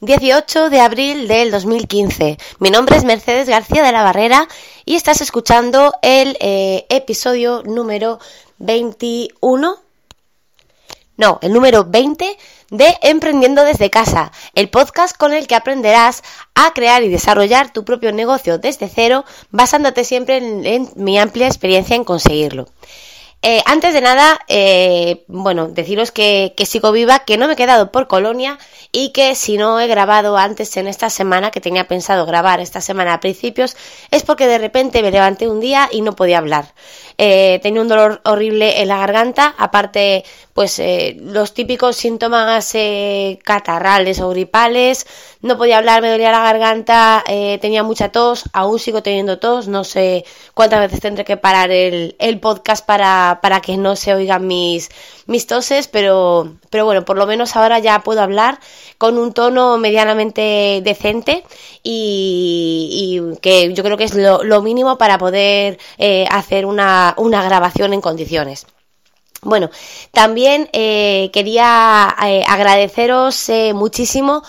18 de abril del 2015. Mi nombre es Mercedes García de la Barrera y estás escuchando el eh, episodio número 21. No, el número 20 de Emprendiendo desde casa, el podcast con el que aprenderás a crear y desarrollar tu propio negocio desde cero, basándote siempre en mi amplia experiencia en conseguirlo. Eh, antes de nada, eh, bueno, deciros que, sigo viva, que no me he quedado por Colonia y que si no he grabado antes en esta semana, que tenía pensado grabar esta semana a principios, es porque de repente me levanté un día y no podía hablar. Eh, tenía un dolor horrible en la garganta, aparte, pues los típicos síntomas catarrales o gripales, no podía hablar, me dolía la garganta, tenía mucha tos, aún sigo teniendo tos, no sé cuántas veces tendré que parar el podcast para para, que no se oigan mis, mis toses, pero, pero bueno, por lo menos ahora ya puedo hablar con un tono medianamente decente y, que yo creo que es lo, mínimo para poder eh, hacer una, una grabación en condiciones. Bueno, también eh, quería eh, agradeceros eh, muchísimo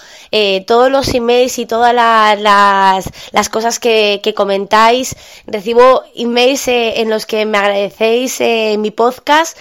todos los emails y todas las, las, cosas que, que, comentáis. Recibo emails en los que me agradecéis mi podcast.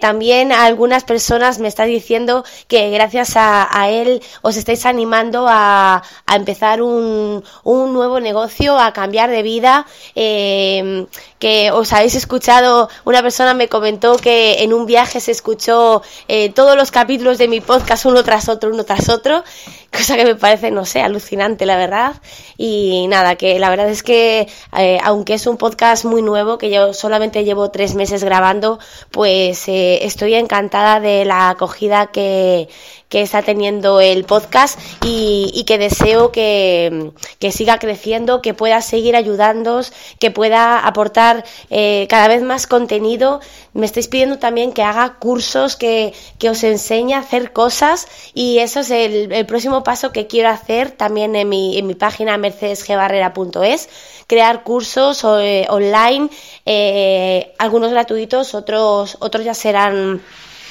También algunas personas me están diciendo que gracias a, él os estáis animando a, empezar un, nuevo negocio, a cambiar de vida. que os habéis escuchado, una persona me comentó que en un viaje se escuchó eh, todos los capítulos de mi podcast uno tras otro, uno tras otro, cosa que me parece, no sé, alucinante, la verdad. Y nada, que la verdad es que, eh, aunque es un podcast muy nuevo, que yo solamente llevo tres meses grabando, pues eh, estoy encantada de la acogida que, que está teniendo el podcast y, que deseo que, siga creciendo, que pueda seguir ayudándoos, que pueda aportar eh, cada vez más contenido. Me estáis pidiendo también que haga cursos, que, os enseñe a hacer cosas y eso es el, próximo paso que quiero hacer también en mi, en mi página mercedesgbarrera.es, crear cursos eh, online, eh, algunos gratuitos, otros, otros ya serán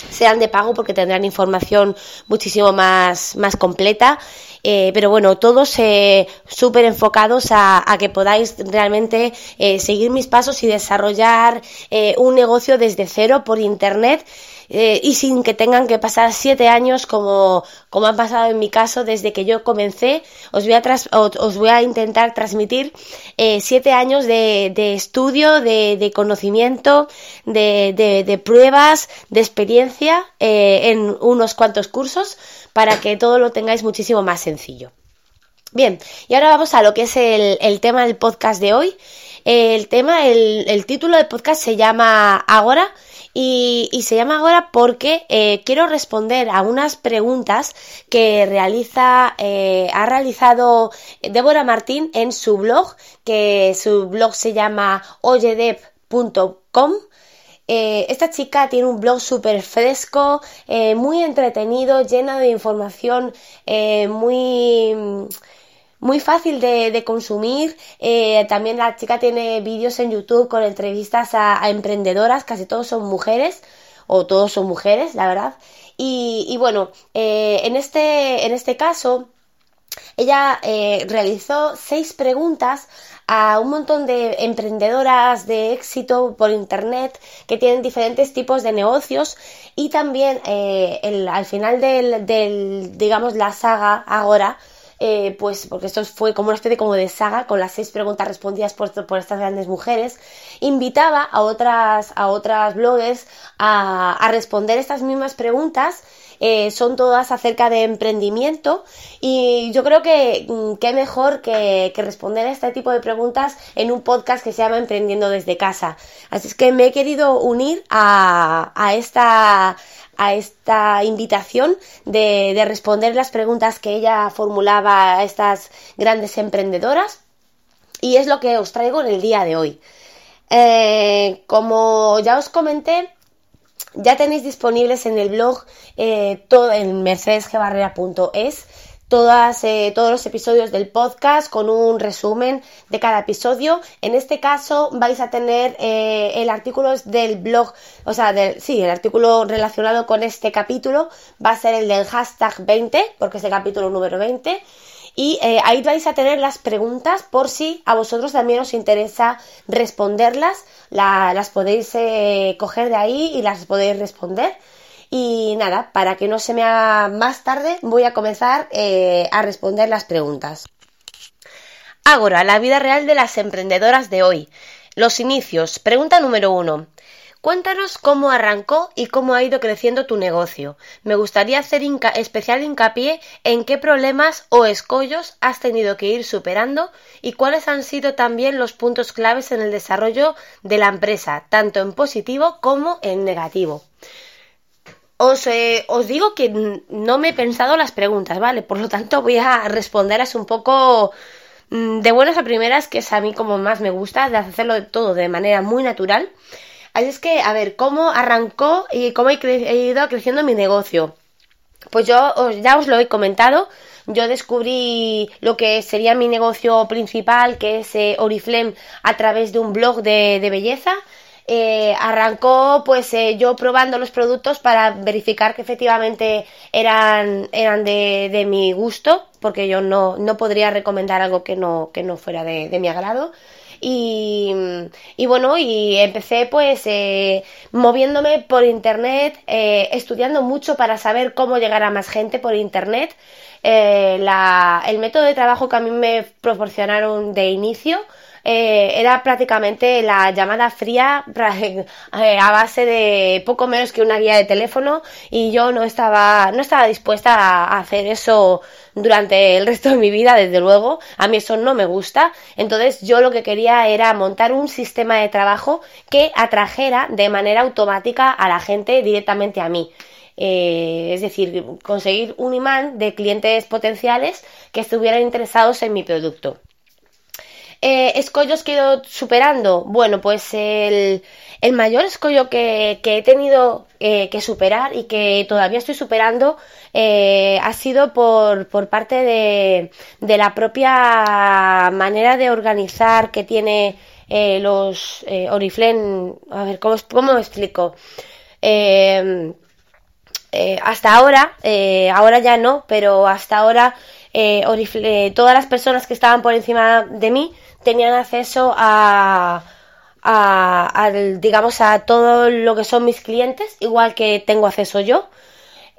sean de pago porque tendrán información muchísimo más, más completa. Eh, pero bueno, todos eh, súper enfocados a, que podáis realmente eh, seguir mis pasos y desarrollar un negocio desde cero por internet eh, y sin que tengan que pasar siete años como, como han pasado en mi caso desde que yo comencé. Os voy a, os voy a intentar transmitir eh, siete años de, de estudio, de, de conocimiento, de, de, pruebas, de experiencia eh, en unos cuantos cursos para que todo lo tengáis muchísimo más sencillo. Bien, y ahora vamos a lo que es el, el tema del podcast de hoy. El tema, el, el título del podcast se llama Ahora y, se llama ahora porque eh, quiero responder a unas preguntas que realiza, eh, ha realizado Débora Martín en su blog, que su blog se llama oyedep.com. Eh, esta chica tiene un blog súper fresco, muy entretenido, lleno de información muy muy fácil de, consumir. Eh, también la chica tiene vídeos en YouTube con entrevistas a, emprendedoras, casi todos son mujeres, o todos son mujeres, la verdad. Y, bueno, eh, en, este, en este caso, ella eh, realizó seis preguntas a un montón de emprendedoras de éxito por internet que tienen diferentes tipos de negocios y también al final del, del, digamos, la saga ahora eh, pues porque esto fue como una especie como de saga con las seis preguntas respondidas por, por estas grandes mujeres, invitaba a otras, a otras bloggers a, a responder estas mismas preguntas eh, son todas acerca de emprendimiento y yo creo que mm, qué mejor que, responder a este tipo de preguntas en un podcast que se llama Emprendiendo desde casa. Así es que me he querido unir a, esta a esta invitación de, de, responder las preguntas que ella formulaba a estas grandes emprendedoras y es lo que os traigo en el día de hoy. Eh, como ya os comenté, ya tenéis disponibles en el blog eh, todo en mercedesgebarrera.es eh, todos los episodios del podcast con un resumen de cada episodio. En este caso vais a tener eh, el artículo del blog, o sea, del, sí, el artículo relacionado con este capítulo va a ser el del hashtag 20, porque es el capítulo número 20. Y eh, ahí vais a tener las preguntas por si a vosotros también os interesa responderlas. las podéis coger de ahí y las podéis responder. Y nada, para que no se me haga más tarde, voy a comenzar eh, a responder las preguntas. Ahora, la vida real de las emprendedoras de hoy. Los inicios. Pregunta número uno. Cuéntanos cómo arrancó y cómo ha ido creciendo tu negocio. Me gustaría hacer especial hincapié en qué problemas o escollos has tenido que ir superando y cuáles han sido también los puntos claves en el desarrollo de la empresa, tanto en positivo como en negativo. Os, eh, os, digo que no me he pensado las preguntas, ¿vale? Por lo tanto voy a responderlas un poco mm, de buenas a primeras, que es a mí como más me gusta, de hacerlo todo de manera muy natural. Así es que, a ver, ¿cómo arrancó y cómo he, ido creciendo mi negocio? Pues yo ya os lo he comentado, yo descubrí lo que sería mi negocio principal, que es eh, Oriflame, a través de un blog de, de belleza eh, arrancó pues eh, yo probando los productos para verificar que efectivamente eran, eran de, de mi gusto, porque yo no, no, podría recomendar algo que no, que no fuera de, de mi agrado. Y, bueno, y empecé pues eh, moviéndome por internet, eh, estudiando mucho para saber cómo llegar a más gente por internet. Eh, el método de trabajo que a mí me proporcionaron de inicio eh, era prácticamente la llamada fría eh, a base de poco menos que una guía de teléfono y yo no estaba, no estaba dispuesta a hacer eso durante el resto de mi vida, desde luego. A mí eso no me gusta. Entonces yo lo que quería era montar un sistema de trabajo que atrajera de manera automática a la gente directamente a mí. Eh, es decir, conseguir un imán de clientes potenciales que estuvieran interesados en mi producto. Eh, escollos que he ido superando. Bueno, pues el, mayor escollo que, he tenido eh, que superar y que todavía estoy superando eh, ha sido por, parte de, la propia manera de organizar que tiene los Oriflame. A ver, ¿cómo, cómo explico? hasta ahora, ahora ya no, pero hasta ahora todas las personas que estaban por encima de mí tenían acceso a, a, digamos, a todo lo que son mis clientes, igual que tengo acceso yo.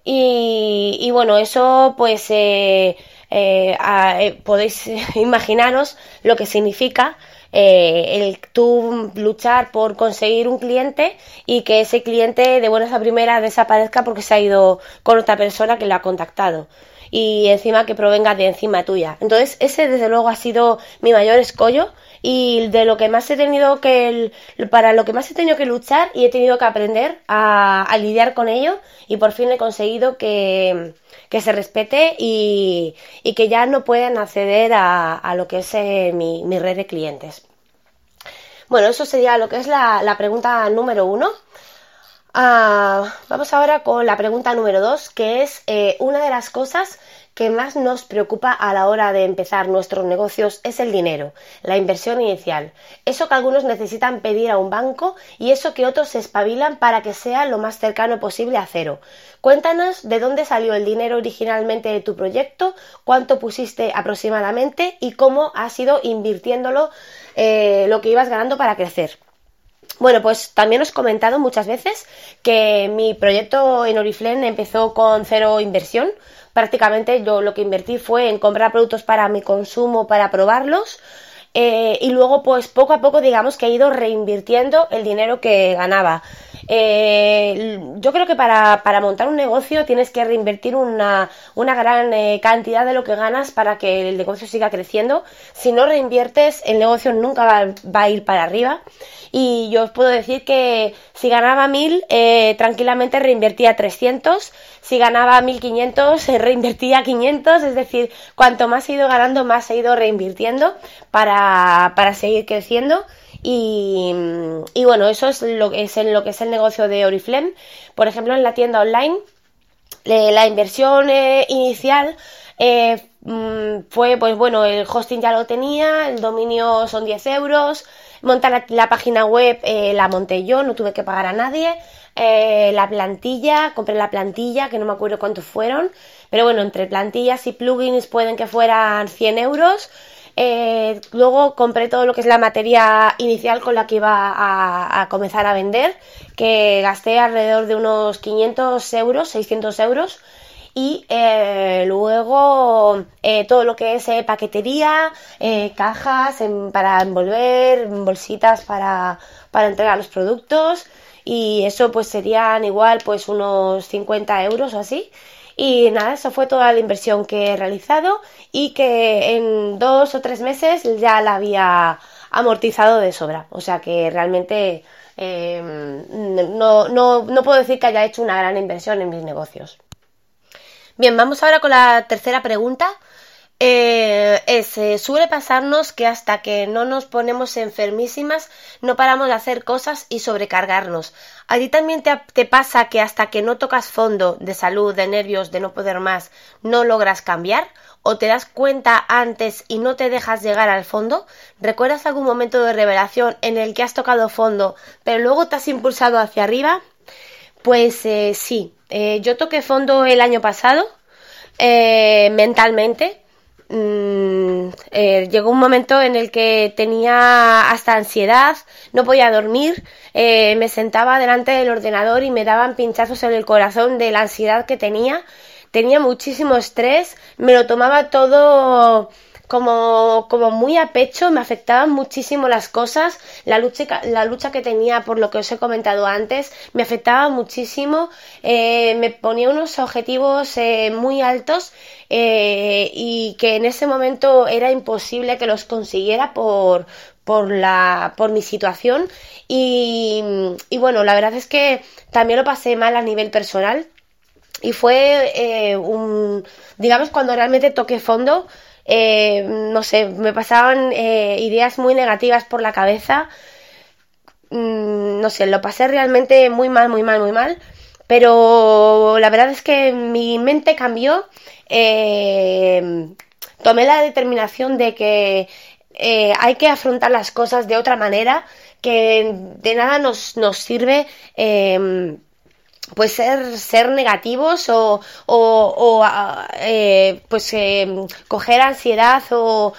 Y, y bueno, eso pues eh, eh, eh podéis imaginaros lo que significa eh, el tú luchar por conseguir un cliente y que ese cliente de buenas a primeras desaparezca porque se ha ido con otra persona que lo ha contactado y encima que provenga de encima tuya. Entonces, ese desde luego ha sido mi mayor escollo y de lo que más he tenido que para lo que más he tenido que luchar y he tenido que aprender a, lidiar con ello y por fin he conseguido que, se respete y, que ya no puedan acceder a, lo que es eh, mi, red de clientes. Bueno, eso sería lo que es la, pregunta número uno. Ah, vamos ahora con la pregunta número dos, que es eh, una de las cosas que más nos preocupa a la hora de empezar nuestros negocios es el dinero, la inversión inicial, eso que algunos necesitan pedir a un banco y eso que otros se espabilan para que sea lo más cercano posible a cero. Cuéntanos de dónde salió el dinero originalmente de tu proyecto, cuánto pusiste aproximadamente y cómo has ido invirtiéndolo eh, lo que ibas ganando para crecer. Bueno, pues también os he comentado muchas veces que mi proyecto en Oriflame empezó con cero inversión, prácticamente yo lo que invertí fue en comprar productos para mi consumo, para probarlos. Eh, y luego, pues poco a poco, digamos que he ido reinvirtiendo el dinero que ganaba. Eh, yo creo que para, montar un negocio tienes que reinvertir una, una gran eh, cantidad de lo que ganas para que el negocio siga creciendo. Si no reinviertes, el negocio nunca va, va a ir para arriba y yo os puedo decir que si ganaba 1000, eh, tranquilamente reinvertía 300, si ganaba 1500, eh, reinvertía 500, es decir, cuanto más he ido ganando, más he ido reinvirtiendo para, para seguir creciendo. Y, y, bueno, eso es lo que es, en lo que es el negocio de Oriflame. Por ejemplo, en la tienda online, la inversión eh, inicial mm, fue, pues bueno, el hosting ya lo tenía, el dominio son 10 euros, montar la, página web la monté yo, no tuve que pagar a nadie, la plantilla, compré la plantilla, que no me acuerdo cuántos fueron, pero bueno, entre plantillas y plugins pueden que fueran 100 euros. Eh, luego compré todo lo que es la materia inicial con la que iba a, comenzar a vender, que gasté alrededor de unos 500 euros, 600 euros. Y eh, luego eh, todo lo que es paquetería, cajas para envolver, bolsitas para, para entregar los productos. Y eso pues serían igual pues unos 50 euros o así. Y nada, eso fue toda la inversión que he realizado y que en dos o tres meses ya la había amortizado de sobra. O sea que realmente em, no, no, no puedo decir que haya hecho una gran inversión en mis negocios. Bien, vamos ahora con la tercera pregunta. Eh, es, eh, suele pasarnos que hasta que no nos ponemos enfermísimas no paramos de hacer cosas y sobrecargarnos. ¿A ti también te, pasa que hasta que no tocas fondo de salud, de nervios, de no poder más, no logras cambiar? ¿O te das cuenta antes y no te dejas llegar al fondo? ¿Recuerdas algún momento de revelación en el que has tocado fondo pero luego te has impulsado hacia arriba? Pues eh, sí, yo toqué fondo el año pasado mentalmente Mm, eh, llegó un momento en el que tenía hasta ansiedad, no podía dormir, eh, me sentaba delante del ordenador y me daban pinchazos en el corazón de la ansiedad que tenía, tenía muchísimo estrés, me lo tomaba todo como, como muy a pecho, me afectaban muchísimo las cosas, la lucha, la lucha que tenía por lo que os he comentado antes, me afectaba muchísimo, eh, me ponía unos objetivos eh, muy altos eh, y que en ese momento era imposible que los consiguiera por, por la por mi situación. Y, y bueno la verdad es que también lo pasé mal a nivel personal. Y fue un digamos cuando realmente toqué fondo eh, no sé, me pasaban eh, ideas muy negativas por la cabeza. Mm, no sé, lo pasé realmente muy mal, muy mal, muy mal. Pero la verdad es que mi mente cambió. Eh, tomé la determinación de que hay que afrontar las cosas de otra manera, que de nada nos, nos sirve pues ser, ser negativos o, o, eh, pues eh, coger ansiedad o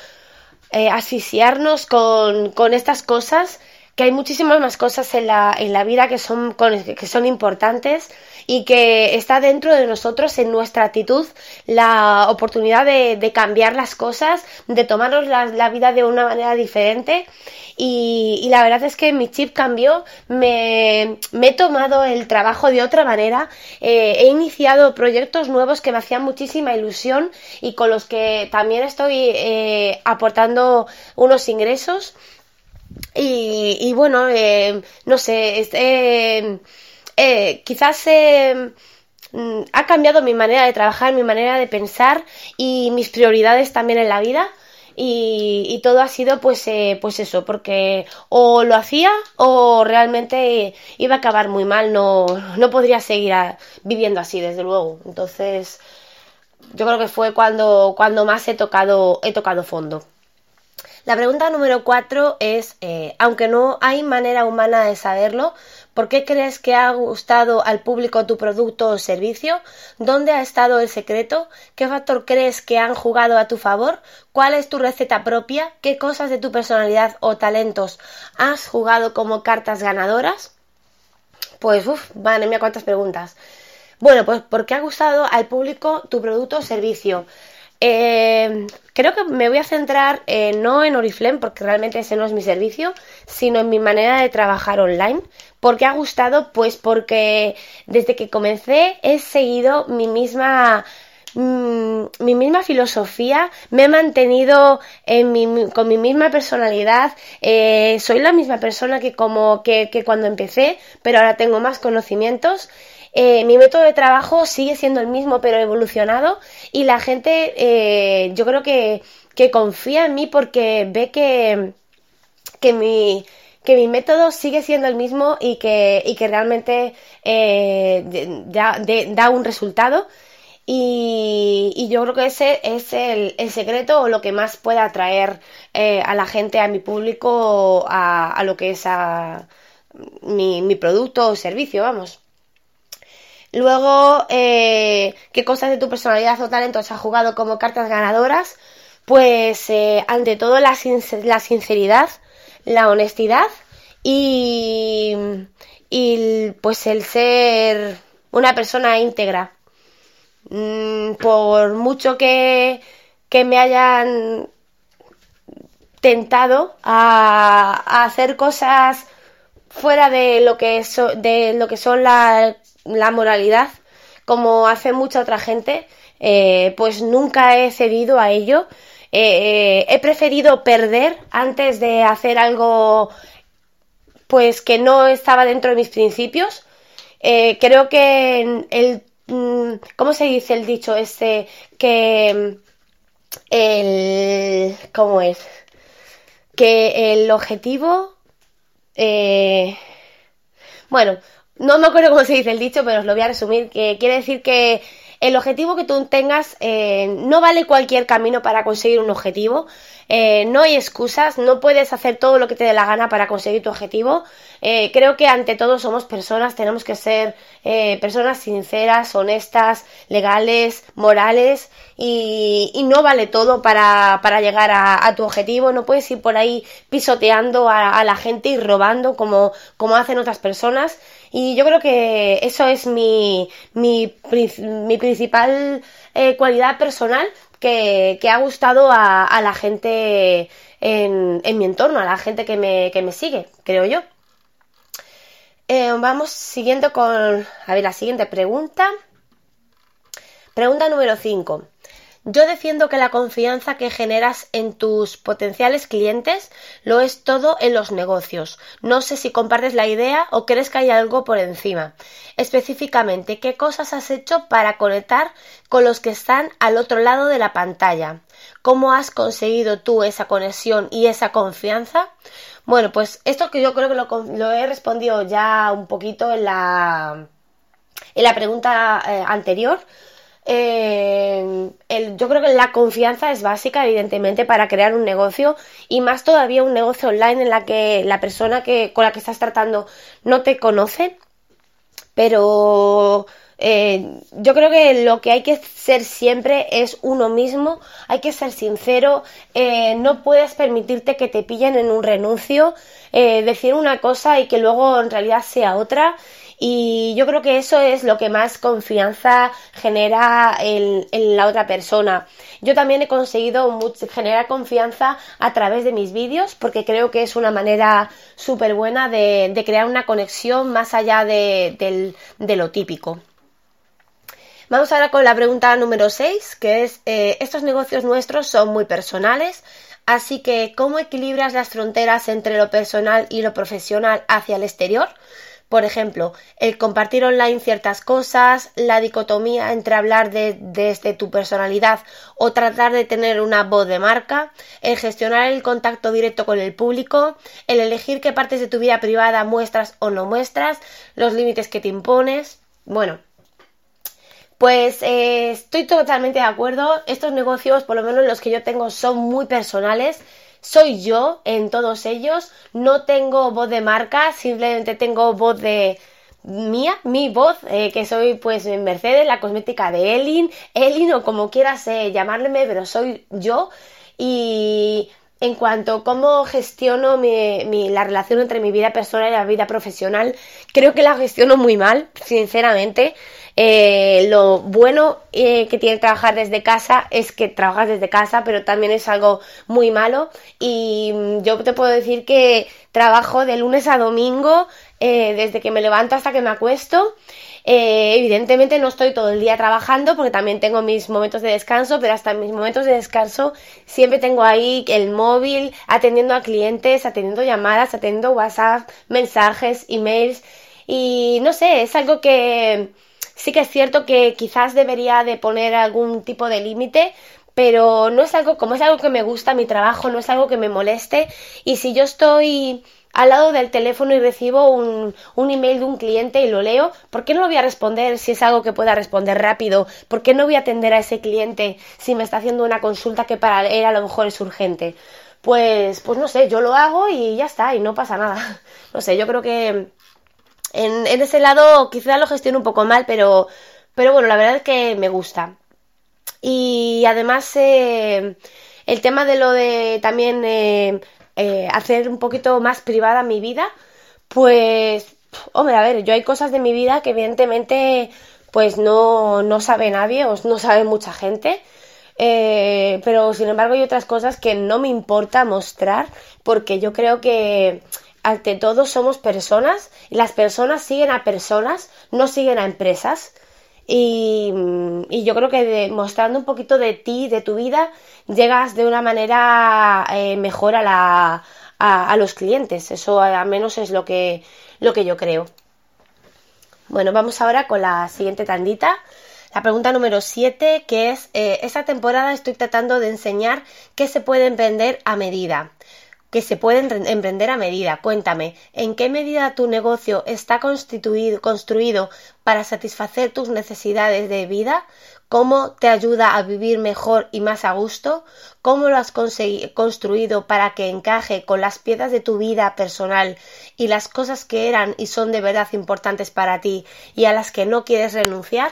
eh, asfixiarnos con, con estas cosas que hay muchísimas más cosas en la, en la vida que son, que son importantes y que está dentro de nosotros, en nuestra actitud, la oportunidad de, cambiar las cosas, de tomarnos la, vida de una manera diferente. Y, la verdad es que mi chip cambió, me, he tomado el trabajo de otra manera, eh, he iniciado proyectos nuevos que me hacían muchísima ilusión y con los que también estoy eh, aportando unos ingresos. Y, bueno, eh, no sé, eh, eh, quizás mm, ha cambiado mi manera de trabajar, mi manera de pensar y mis prioridades también en la vida. Y, todo ha sido pues, pues eso, porque o lo hacía o realmente iba a acabar muy mal, no, no podría seguir viviendo así, desde luego. Entonces, yo creo que fue cuando, cuando más he tocado, he tocado fondo. La pregunta número cuatro es, eh, aunque no hay manera humana de saberlo, ¿por qué crees que ha gustado al público tu producto o servicio? ¿Dónde ha estado el secreto? ¿Qué factor crees que han jugado a tu favor? ¿Cuál es tu receta propia? ¿Qué cosas de tu personalidad o talentos has jugado como cartas ganadoras? Pues, uff, madre mía, cuántas preguntas. Bueno, pues ¿por qué ha gustado al público tu producto o servicio? Eh, creo que me voy a centrar eh, no en Oriflame, porque realmente ese no es mi servicio, sino en mi manera de trabajar online. ¿Por qué ha gustado? Pues porque desde que comencé he seguido mi misma mm, mi misma filosofía, me he mantenido con mi misma personalidad, eh, soy la misma persona que como que, que cuando empecé, pero ahora tengo más conocimientos eh, mi método de trabajo sigue siendo el mismo, pero evolucionado, y la gente eh, yo creo que, confía en mí porque ve que, mi que mi método sigue siendo el mismo y que, realmente eh, da, un resultado. Y, yo creo que ese es el, secreto o lo que más puede atraer eh, a la gente, a mi público, a, lo que es a mi, mi producto o servicio, vamos. Luego, eh, ¿qué cosas de tu personalidad o talentos has jugado como cartas ganadoras? Pues eh, ante todo la, la, sinceridad, la honestidad y, y pues el ser una persona íntegra. Mm, por mucho que, que me hayan tentado a, hacer cosas fuera de lo que, de lo que son la, la moralidad, como hace mucha otra gente, eh, pues nunca he cedido a ello. Eh, he preferido perder antes de hacer algo pues que no estaba dentro de mis principios. Eh, creo que el mm, ¿cómo se dice el dicho este? Que el ¿cómo es? Que el objetivo bueno, no me acuerdo cómo se dice el dicho, pero os lo voy a resumir, que quiere decir que el objetivo que tú tengas eh, no vale cualquier camino para conseguir un objetivo. Eh, no hay excusas, no puedes hacer todo lo que te dé la gana para conseguir tu objetivo. Eh, creo que ante todo somos personas, tenemos que ser personas sinceras, honestas, legales, morales y, no vale todo para, llegar a, tu objetivo. No puedes ir por ahí pisoteando a, la gente y robando como, como hacen otras personas. Y yo creo que eso es mi, mi, mi principal eh, cualidad personal que, ha gustado a, la gente en, en, mi entorno, a la gente que me, que me sigue, creo yo. Eh, vamos siguiendo con, a ver, la siguiente pregunta. Pregunta número 5. Yo defiendo que la confianza que generas en tus potenciales clientes lo es todo en los negocios. No sé si compartes la idea o crees que hay algo por encima. Específicamente, ¿qué cosas has hecho para conectar con los que están al otro lado de la pantalla? ¿Cómo has conseguido tú esa conexión y esa confianza? Bueno, pues esto que yo creo que lo, he respondido ya un poquito en la, en la pregunta eh, anterior eh, yo creo que la confianza es básica, evidentemente, para crear un negocio y más todavía un negocio online en la que la persona que, con la que estás tratando no te conoce. Pero eh, yo creo que lo que hay que ser siempre es uno mismo, hay que ser sincero, eh, no puedes permitirte que te pillen en un renuncio, decir una cosa y que luego en realidad sea otra y yo creo que eso es lo que más confianza genera en, la otra persona. Yo también he conseguido generar confianza a través de mis vídeos porque creo que es una manera súper buena de, crear una conexión más allá de, lo típico. Vamos ahora con la pregunta número 6, que es, eh, estos negocios nuestros son muy personales, así que ¿cómo equilibras las fronteras entre lo personal y lo profesional hacia el exterior? Por ejemplo, el compartir online ciertas cosas, la dicotomía entre hablar de, desde tu personalidad o tratar de tener una voz de marca, el gestionar el contacto directo con el público, el elegir qué partes de tu vida privada muestras o no muestras, los límites que te impones. Bueno, pues eh, estoy totalmente de acuerdo. Estos negocios, por lo menos los que yo tengo, son muy personales soy yo en todos ellos, no tengo voz de marca, simplemente tengo voz de mía, mi voz, eh, que soy pues Mercedes, la cosmética de Elin, Elin o como quieras eh, llamarme, pero soy yo y en cuanto a cómo gestiono la relación entre mi vida personal y la vida profesional, creo que la gestiono muy mal, sinceramente. Eh, lo bueno eh, que tiene trabajar desde casa es que trabajas desde casa, pero también es algo muy malo. Y mm, yo te puedo decir que trabajo de lunes a domingo, eh, desde que me levanto hasta que me acuesto. evidentemente no estoy todo el día trabajando porque también tengo mis momentos de descanso, pero hasta mis momentos de descanso siempre tengo ahí el móvil atendiendo a clientes, atendiendo llamadas, atendiendo WhatsApp, mensajes, emails y no sé, es algo que Sí que es cierto que quizás debería de poner algún tipo de límite, pero no es algo, como es algo que me gusta mi trabajo, no es algo que me moleste y si yo estoy al lado del teléfono y recibo un, un, email de un cliente y lo leo, ¿por qué no lo voy a responder si es algo que pueda responder rápido? ¿Por qué no voy a atender a ese cliente si me está haciendo una consulta que para él a lo mejor es urgente? Pues, pues no sé, yo lo hago y ya está, y no pasa nada. No sé, yo creo que en, ese lado quizá lo gestiono un poco mal, pero, pero bueno, la verdad es que me gusta. Y además eh, el tema de lo de también eh, eh, hacer un poquito más privada mi vida, pues, hombre, a ver, yo hay cosas de mi vida que evidentemente pues no, no sabe nadie o no sabe mucha gente. Pero sin embargo hay otras cosas que no me importa mostrar porque yo creo que ante todo somos personas y las personas siguen a personas, no siguen a empresas. Y, yo creo que mostrando un poquito de ti, de tu vida, llegas de una manera eh, mejor a, la, a, los clientes. Eso al menos es lo que, lo que yo creo. Bueno, vamos ahora con la siguiente tandita. La pregunta número 7, que es, eh, esta temporada estoy tratando de enseñar qué se puede emprender a medida que se pueden emprender a medida. Cuéntame, ¿en qué medida tu negocio está constituido, construido para satisfacer tus necesidades de vida? ¿Cómo te ayuda a vivir mejor y más a gusto? ¿Cómo lo has construido para que encaje con las piezas de tu vida personal y las cosas que eran y son de verdad importantes para ti y a las que no quieres renunciar?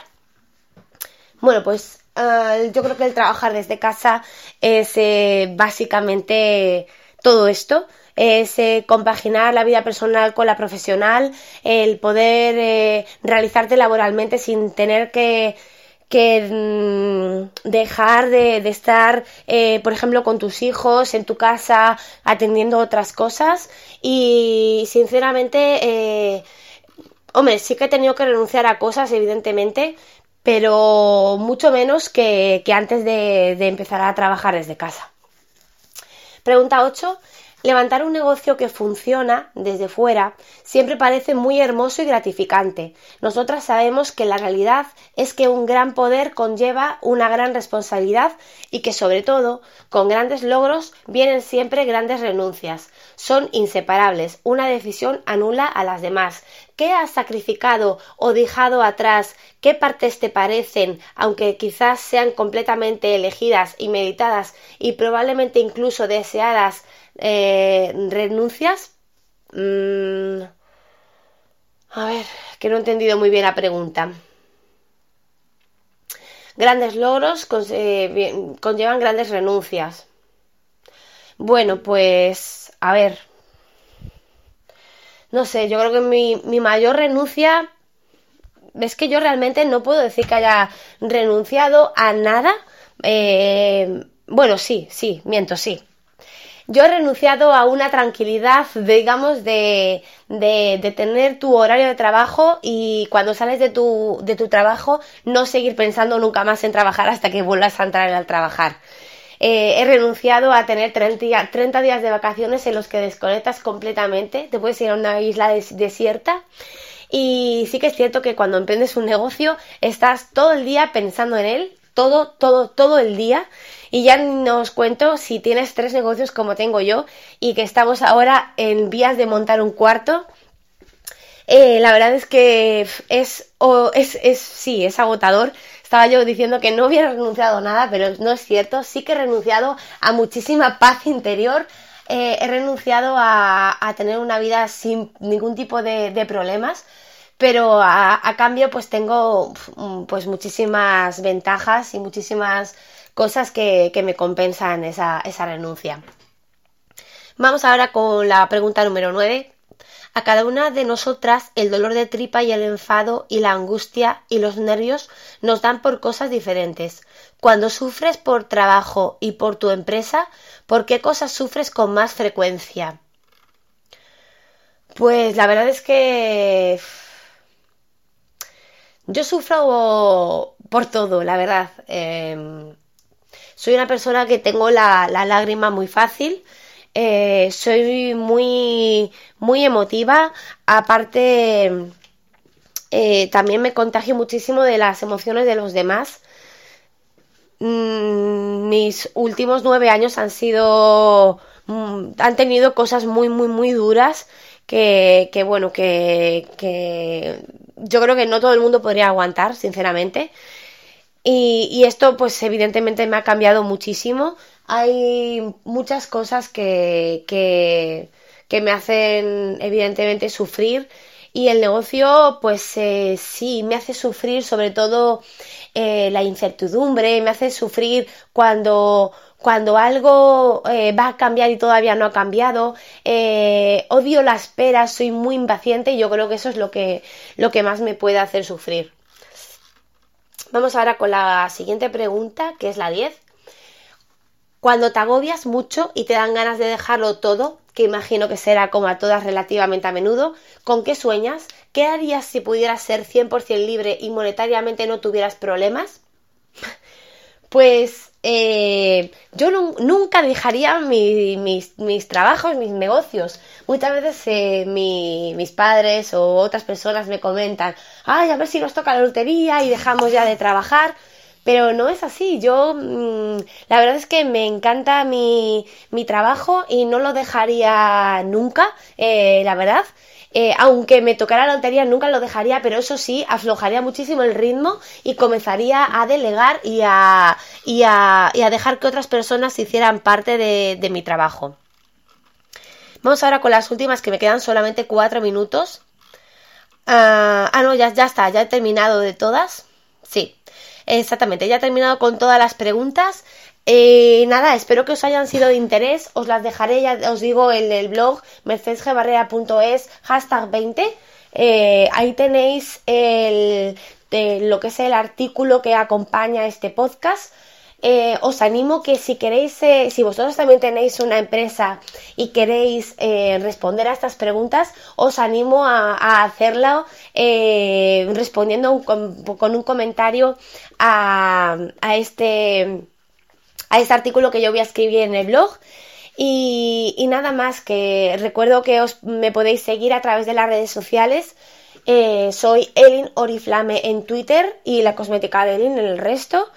Bueno, pues uh, yo creo que el trabajar desde casa es eh, básicamente todo esto es eh, compaginar la vida personal con la profesional, el poder eh, realizarte laboralmente sin tener que, mm, dejar de, estar, eh, por ejemplo, con tus hijos en tu casa atendiendo otras cosas y sinceramente, hombre, sí que he tenido que renunciar a cosas, evidentemente, pero mucho menos que, antes de empezar a trabajar desde casa. Pregunta 8. Levantar un negocio que funciona desde fuera siempre parece muy hermoso y gratificante. Nosotras sabemos que la realidad es que un gran poder conlleva una gran responsabilidad y que sobre todo con grandes logros vienen siempre grandes renuncias. Son inseparables. Una decisión anula a las demás. ¿Qué has sacrificado o dejado atrás? ¿Qué partes te parecen, aunque quizás sean completamente elegidas y meditadas y probablemente incluso deseadas, eh, renuncias? Mm, a ver, que no he entendido muy bien la pregunta. Grandes logros conllevan grandes renuncias. Bueno, pues, a ver. No sé, yo creo que mi, mi mayor renuncia es que yo realmente no puedo decir que haya renunciado a nada. Eh, bueno, sí, sí, miento, sí. Yo he renunciado a una tranquilidad, digamos, de, de, tener tu horario de trabajo y cuando sales de tu, de tu trabajo no seguir pensando nunca más en trabajar hasta que vuelvas a entrar al trabajar. Eh, he renunciado a tener 30, 30, días de vacaciones en los que desconectas completamente, te puedes ir a una isla desierta y sí que es cierto que cuando emprendes un negocio estás todo el día pensando en él, todo, todo, todo el día. Y ya no os cuento si tienes tres negocios como tengo yo y que estamos ahora en vías de montar un cuarto. Eh, la verdad es que es, es, es, sí, es agotador. Estaba yo diciendo que no hubiera renunciado a nada, pero no es cierto. Sí que he renunciado a muchísima paz interior. Eh, he renunciado a, a, tener una vida sin ningún tipo de, de problemas pero a, cambio pues tengo pues muchísimas ventajas y muchísimas cosas que, me compensan esa, esa renuncia. Vamos ahora con la pregunta número 9. A cada una de nosotras el dolor de tripa y el enfado y la angustia y los nervios nos dan por cosas diferentes. Cuando sufres por trabajo y por tu empresa, ¿por qué cosas sufres con más frecuencia? Pues la verdad es que yo sufro por todo, la verdad. Em, soy una persona que tengo la, lágrima muy fácil. Eh, soy muy, muy emotiva. Aparte, eh, también me contagio muchísimo de las emociones de los demás. Mm, mis últimos nueve años han sido mm, han tenido cosas muy, muy, muy duras que, que bueno, que, que yo creo que no todo el mundo podría aguantar, sinceramente. Y, y, esto, pues evidentemente me ha cambiado muchísimo. Hay muchas cosas que, que, me hacen, evidentemente, sufrir. Y el negocio, pues eh, sí, me hace sufrir sobre todo eh, la incertidumbre, me hace sufrir cuando, cuando algo eh, va a cambiar y todavía no ha cambiado. Odio la espera, soy muy impaciente y yo creo que eso es lo que, lo que más me puede hacer sufrir. Vamos ahora con la siguiente pregunta, que es la 10. Cuando te agobias mucho y te dan ganas de dejarlo todo, que imagino que será como a todas relativamente a menudo, ¿con qué sueñas? ¿Qué harías si pudieras ser 100% libre y monetariamente no tuvieras problemas? Pues eh, yo nunca dejaría mis, trabajos, mis negocios. Muchas veces eh, mis padres o otras personas me comentan, ay, a ver si nos toca la lotería y dejamos ya de trabajar. Pero no es así. Yo, mm, la verdad es que me encanta mi, mi trabajo y no lo dejaría nunca, eh, la verdad. Eh, aunque me tocara la lotería nunca lo dejaría, pero eso sí, aflojaría muchísimo el ritmo y comenzaría a delegar y a, y a, y a dejar que otras personas hicieran parte de, de mi trabajo. Vamos ahora con las últimas que me quedan solamente cuatro minutos. ah, ah no, ya, ya está, ya he terminado de todas. Sí, exactamente, ya he terminado con todas las preguntas. Eh, nada, espero que os hayan sido de interés. Os las dejaré, ya os digo, en el blog mercedesgebarrea.es, hashtag 20. Eh, ahí tenéis el, lo que es el artículo que acompaña este podcast. Eh, os animo que si queréis, eh, si vosotros también tenéis una empresa y queréis eh, responder a estas preguntas, os animo a, hacerlo respondiendo con, un comentario a, este a este artículo que yo voy a escribir en el blog. Y, nada más, que recuerdo que os, me podéis seguir a través de las redes sociales. Soy Elin Oriflame en Twitter y la cosmética de Elin en el resto.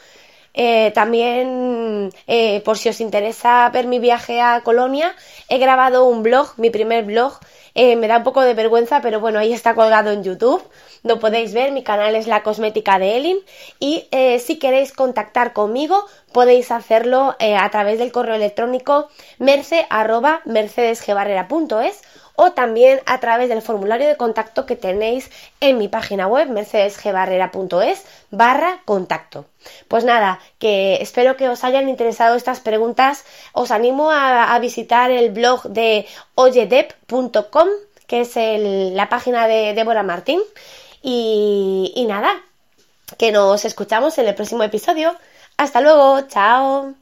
Eh, también, eh, por si os interesa ver mi viaje a Colonia, he grabado un blog, mi primer blog. Eh, me da un poco de vergüenza, pero bueno, ahí está colgado en YouTube. Lo podéis ver, mi canal es La Cosmética de Elin. Y si queréis contactar conmigo, podéis hacerlo a través del correo electrónico merce.mercedesgebarrera.es o también a través del formulario de contacto que tenéis en mi página web mercedesgebarrera.es barra contacto. Pues nada, que espero que os hayan interesado estas preguntas. Os animo a, a visitar el blog de oyedep.com, que es la página de Débora Martín. Y nada, que nos escuchamos en el próximo episodio. Hasta luego, chao.